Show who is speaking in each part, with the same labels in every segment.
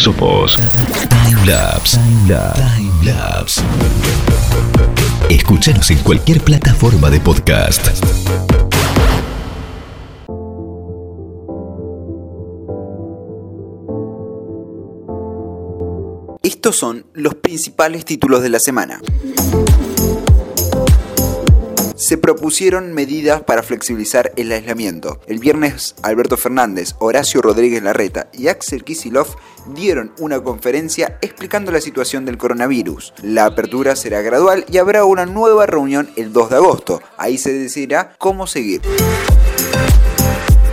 Speaker 1: Somos Timelapse. Timelapse. Escúchanos en cualquier plataforma de podcast.
Speaker 2: Estos son los principales títulos de la semana. Se propusieron medidas para flexibilizar el aislamiento. El viernes, Alberto Fernández, Horacio Rodríguez Larreta y Axel Kisilov dieron una conferencia explicando la situación del coronavirus. La apertura será gradual y habrá una nueva reunión el 2 de agosto. Ahí se decidirá cómo seguir.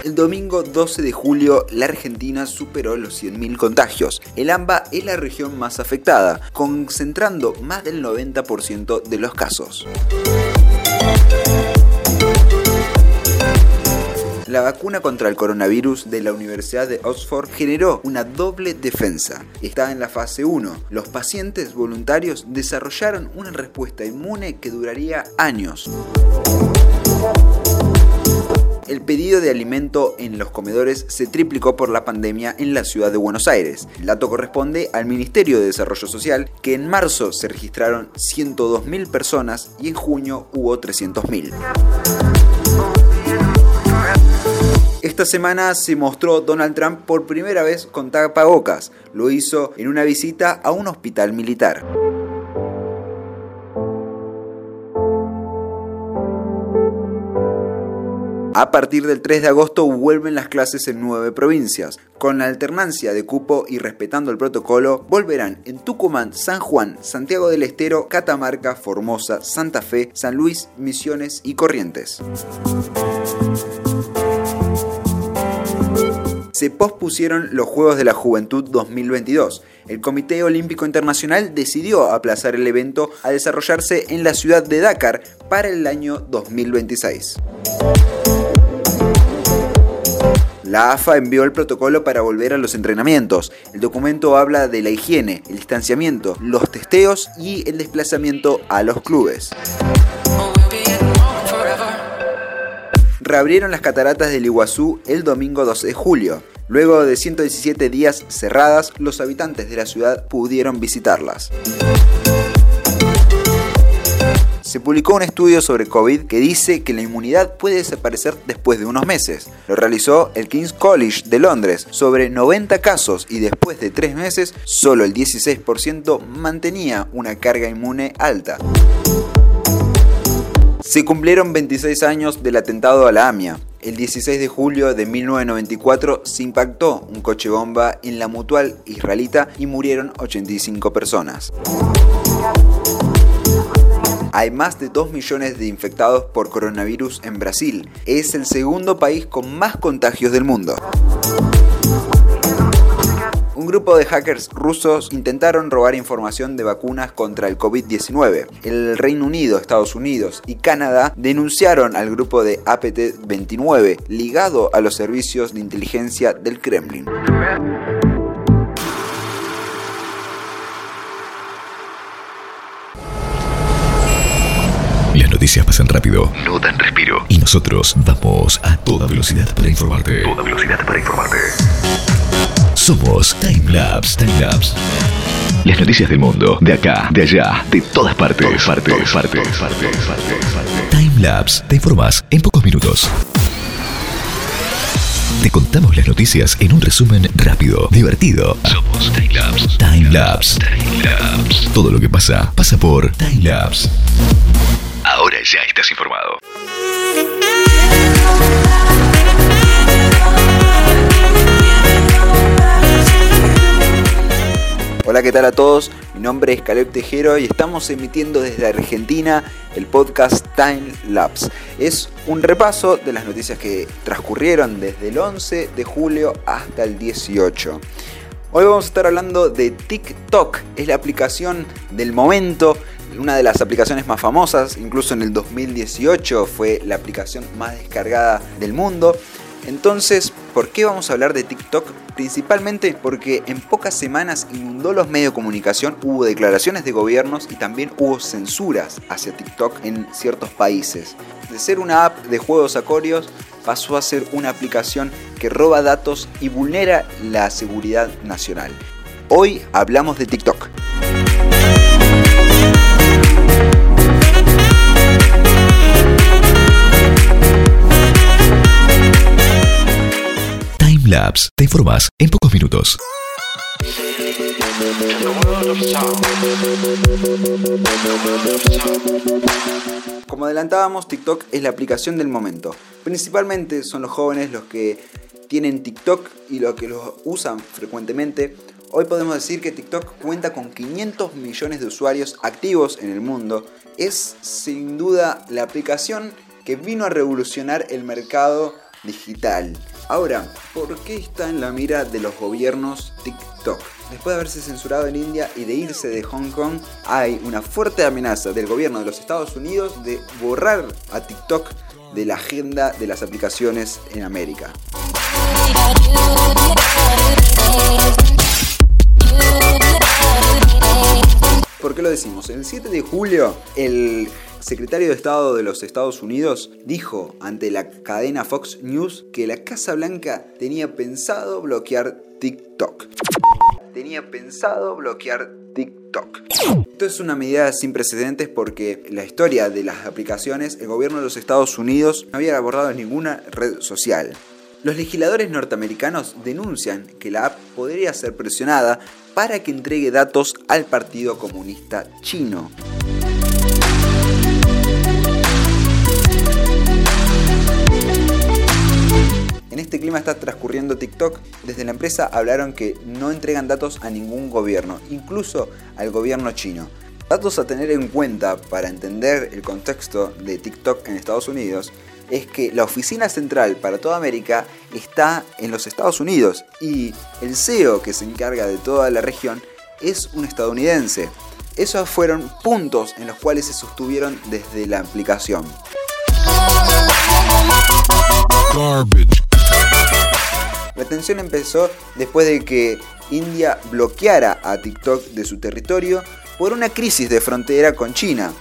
Speaker 2: El domingo 12 de julio, la Argentina superó los 100.000 contagios. El AMBA es la región más afectada, concentrando más del 90% de los casos. Vacuna contra el coronavirus de la Universidad de Oxford generó una doble defensa. Está en la fase 1. Los pacientes voluntarios desarrollaron una respuesta inmune que duraría años. El pedido de alimento en los comedores se triplicó por la pandemia en la ciudad de Buenos Aires. El dato corresponde al Ministerio de Desarrollo Social, que en marzo se registraron 102.000 personas y en junio hubo 300.000. Esta semana se mostró Donald Trump por primera vez con tapabocas. Lo hizo en una visita a un hospital militar. A partir del 3 de agosto vuelven las clases en nueve provincias. Con la alternancia de cupo y respetando el protocolo, volverán en Tucumán, San Juan, Santiago del Estero, Catamarca, Formosa, Santa Fe, San Luis, Misiones y Corrientes. Se pospusieron los Juegos de la Juventud 2022. El Comité Olímpico Internacional decidió aplazar el evento a desarrollarse en la ciudad de Dakar para el año 2026. La AFA envió el protocolo para volver a los entrenamientos. El documento habla de la higiene, el distanciamiento, los testeos y el desplazamiento a los clubes. Reabrieron las cataratas del Iguazú el domingo 12 de julio. Luego de 117 días cerradas, los habitantes de la ciudad pudieron visitarlas se publicó un estudio sobre COVID que dice que la inmunidad puede desaparecer después de unos meses. Lo realizó el King's College de Londres sobre 90 casos y después de 3 meses solo el 16% mantenía una carga inmune alta. Se cumplieron 26 años del atentado a la AMIA. El 16 de julio de 1994 se impactó un coche bomba en la mutual israelita y murieron 85 personas hay más de 2 millones de infectados por coronavirus en Brasil. Es el segundo país con más contagios del mundo. Un grupo de hackers rusos intentaron robar información de vacunas contra el COVID-19. El Reino Unido, Estados Unidos y Canadá denunciaron al grupo de APT-29 ligado a los servicios de inteligencia del Kremlin.
Speaker 1: Noticias pasan rápido, no dan respiro. Y nosotros vamos a toda velocidad para informarte. Toda velocidad para informarte. Somos Timelapse. Timelapse. Las noticias del mundo, de acá, de allá, de todas partes. Todas partes, todas partes, todas partes, partes. Timelapse. Te informas en pocos minutos. Te contamos las noticias en un resumen rápido, divertido. Somos Timelapse. Timelapse. Timelapse. Todo lo que pasa, pasa por Timelapse. Ahora ya estás informado.
Speaker 2: Hola, ¿qué tal a todos? Mi nombre es Caleb Tejero y estamos emitiendo desde Argentina el podcast Time Lapse. Es un repaso de las noticias que transcurrieron desde el 11 de julio hasta el 18. Hoy vamos a estar hablando de TikTok, es la aplicación del momento una de las aplicaciones más famosas, incluso en el 2018 fue la aplicación más descargada del mundo. Entonces, ¿por qué vamos a hablar de TikTok? Principalmente porque en pocas semanas inundó los medios de comunicación, hubo declaraciones de gobiernos y también hubo censuras hacia TikTok en ciertos países. De ser una app de juegos acorios pasó a ser una aplicación que roba datos y vulnera la seguridad nacional. Hoy hablamos de TikTok.
Speaker 1: Timelapse, te informas en pocos minutos.
Speaker 2: Como adelantábamos, TikTok es la aplicación del momento. Principalmente son los jóvenes los que tienen TikTok y los que lo usan frecuentemente. Hoy podemos decir que TikTok cuenta con 500 millones de usuarios activos en el mundo. Es sin duda la aplicación que vino a revolucionar el mercado digital. Ahora, ¿por qué está en la mira de los gobiernos TikTok? Después de haberse censurado en India y de irse de Hong Kong, hay una fuerte amenaza del gobierno de los Estados Unidos de borrar a TikTok de la agenda de las aplicaciones en América. ¿Por qué lo decimos? El 7 de julio, el secretario de Estado de los Estados Unidos dijo ante la cadena Fox News que la Casa Blanca tenía pensado bloquear TikTok. Tenía pensado bloquear TikTok. Esto es una medida sin precedentes porque la historia de las aplicaciones, el gobierno de los Estados Unidos no había abordado ninguna red social. Los legisladores norteamericanos denuncian que la app podría ser presionada para que entregue datos al Partido Comunista Chino. En este clima está transcurriendo TikTok. Desde la empresa hablaron que no entregan datos a ningún gobierno, incluso al gobierno chino. Datos a tener en cuenta para entender el contexto de TikTok en Estados Unidos es que la oficina central para toda América está en los Estados Unidos y el CEO que se encarga de toda la región es un estadounidense. Esos fueron puntos en los cuales se sostuvieron desde la aplicación. La tensión empezó después de que India bloqueara a TikTok de su territorio por una crisis de frontera con China.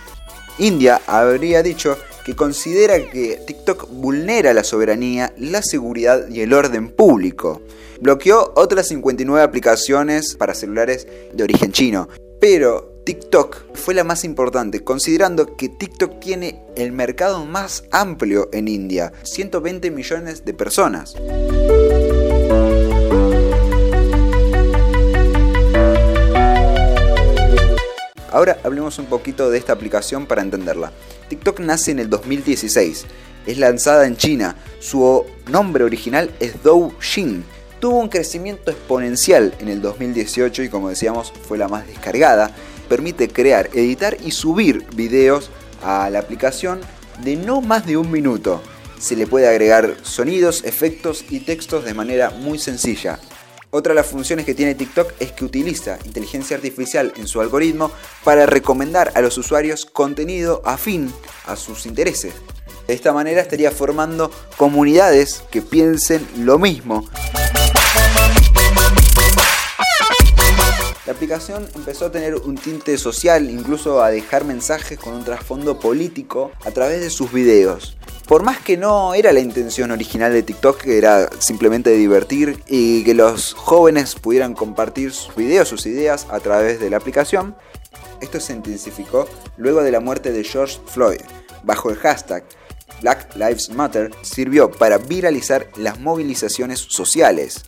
Speaker 2: India habría dicho que considera que TikTok vulnera la soberanía, la seguridad y el orden público. Bloqueó otras 59 aplicaciones para celulares de origen chino, pero TikTok fue la más importante, considerando que TikTok tiene el mercado más amplio en India, 120 millones de personas. Ahora hablemos un poquito de esta aplicación para entenderla. TikTok nace en el 2016, es lanzada en China, su nombre original es Douyin. Tuvo un crecimiento exponencial en el 2018 y como decíamos fue la más descargada. Permite crear, editar y subir videos a la aplicación de no más de un minuto. Se le puede agregar sonidos, efectos y textos de manera muy sencilla. Otra de las funciones que tiene TikTok es que utiliza inteligencia artificial en su algoritmo para recomendar a los usuarios contenido afín a sus intereses. De esta manera estaría formando comunidades que piensen lo mismo. La aplicación empezó a tener un tinte social, incluso a dejar mensajes con un trasfondo político a través de sus videos. Por más que no era la intención original de TikTok, que era simplemente divertir y que los jóvenes pudieran compartir sus videos, sus ideas a través de la aplicación, esto se intensificó luego de la muerte de George Floyd. Bajo el hashtag Black Lives Matter sirvió para viralizar las movilizaciones sociales.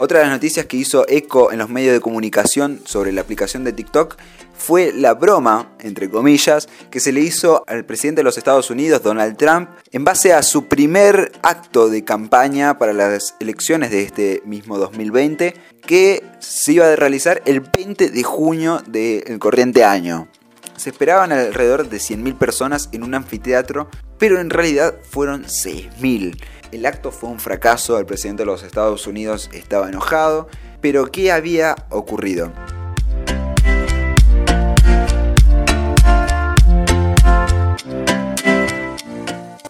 Speaker 2: Otra de las noticias que hizo eco en los medios de comunicación sobre la aplicación de TikTok fue la broma, entre comillas, que se le hizo al presidente de los Estados Unidos, Donald Trump, en base a su primer acto de campaña para las elecciones de este mismo 2020, que se iba a realizar el 20 de junio del corriente año. Se esperaban alrededor de 100.000 personas en un anfiteatro, pero en realidad fueron 6.000. El acto fue un fracaso, el presidente de los Estados Unidos estaba enojado, pero ¿qué había ocurrido?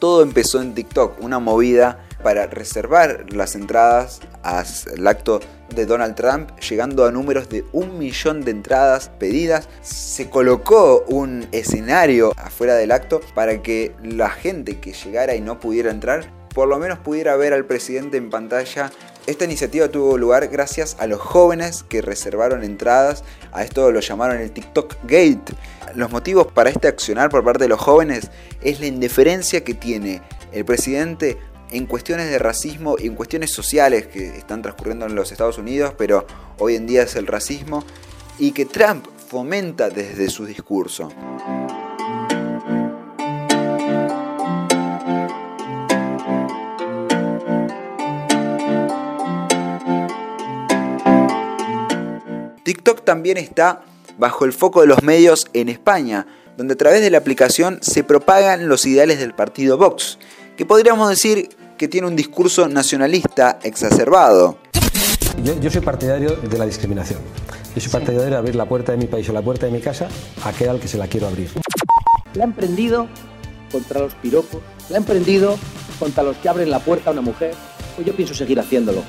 Speaker 2: Todo empezó en TikTok, una movida para reservar las entradas al acto de Donald Trump, llegando a números de un millón de entradas pedidas. Se colocó un escenario afuera del acto para que la gente que llegara y no pudiera entrar por lo menos pudiera ver al presidente en pantalla. Esta iniciativa tuvo lugar gracias a los jóvenes que reservaron entradas, a esto lo llamaron el TikTok Gate. Los motivos para este accionar por parte de los jóvenes es la indiferencia que tiene el presidente en cuestiones de racismo y en cuestiones sociales que están transcurriendo en los Estados Unidos, pero hoy en día es el racismo, y que Trump fomenta desde su discurso. TikTok también está bajo el foco de los medios en España, donde a través de la aplicación se propagan los ideales del partido Vox, que podríamos decir que tiene un discurso nacionalista exacerbado.
Speaker 3: Yo, soy partidario de la discriminación. Yo soy partidario de abrir la puerta de mi país o la puerta de mi casa a aquel al que se la quiero abrir.
Speaker 4: La han prendido contra los piropos, la han prendido contra los que abren la puerta a una mujer. Pues yo pienso seguir haciéndolo.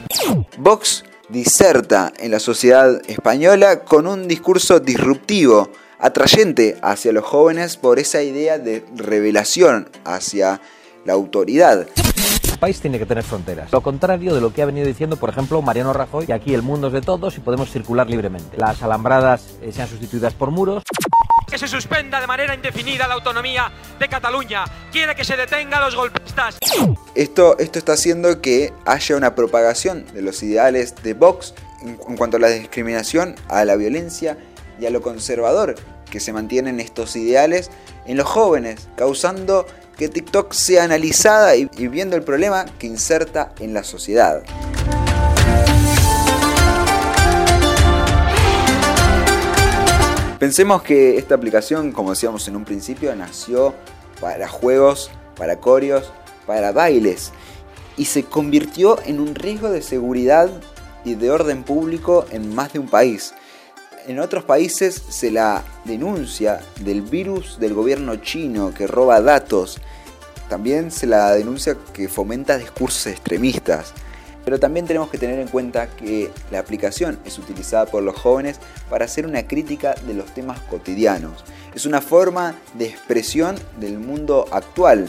Speaker 2: Vox diserta en la sociedad española con un discurso disruptivo, atrayente hacia los jóvenes por esa idea de revelación hacia la autoridad.
Speaker 5: El país tiene que tener fronteras. Lo contrario de lo que ha venido diciendo, por ejemplo, Mariano Rajoy, que aquí el mundo es de todos y podemos circular libremente. Las alambradas eh, sean sustituidas por muros
Speaker 6: se suspenda de manera indefinida la autonomía de Cataluña. Quiere que se detenga a los golpistas.
Speaker 2: Esto, esto está haciendo que haya una propagación de los ideales de Vox en, cuanto a la discriminación, a la violencia y a lo conservador que se mantienen estos ideales en los jóvenes, causando que TikTok sea analizada y viendo el problema que inserta en la sociedad. Pensemos que esta aplicación, como decíamos en un principio, nació para juegos, para corios, para bailes y se convirtió en un riesgo de seguridad y de orden público en más de un país. En otros países se la denuncia del virus del gobierno chino que roba datos. También se la denuncia que fomenta discursos extremistas. Pero también tenemos que tener en cuenta que la aplicación es utilizada por los jóvenes para hacer una crítica de los temas cotidianos. Es una forma de expresión del mundo actual.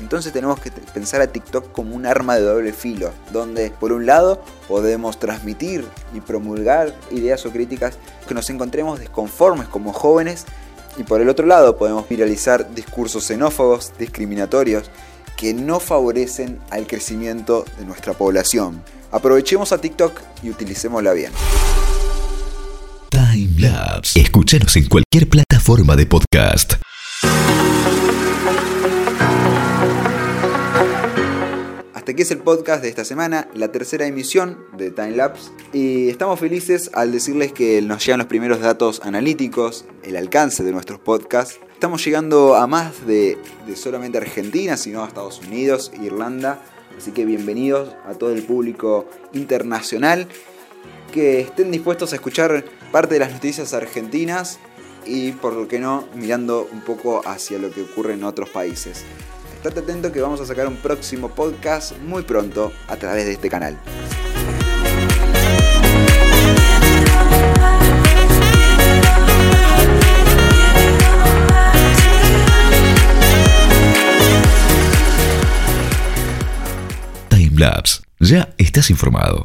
Speaker 2: Entonces tenemos que pensar a TikTok como un arma de doble filo, donde por un lado podemos transmitir y promulgar ideas o críticas que nos encontremos desconformes como jóvenes y por el otro lado podemos viralizar discursos xenófobos, discriminatorios, que no favorecen al crecimiento de nuestra población. Aprovechemos a TikTok y utilicémosla bien.
Speaker 1: Timelapse. Escúchanos en cualquier plataforma de podcast.
Speaker 2: Hasta aquí es el podcast de esta semana, la tercera emisión de Timelapse. Y estamos felices al decirles que nos llegan los primeros datos analíticos, el alcance de nuestros podcasts. Estamos llegando a más de, solamente Argentina, sino a Estados Unidos, Irlanda. Así que bienvenidos a todo el público internacional que estén dispuestos a escuchar parte de las noticias argentinas y por lo que no mirando un poco hacia lo que ocurre en otros países. Estate atento que vamos a sacar un próximo podcast muy pronto a través de este canal.
Speaker 1: Timelapse. Ya estás informado.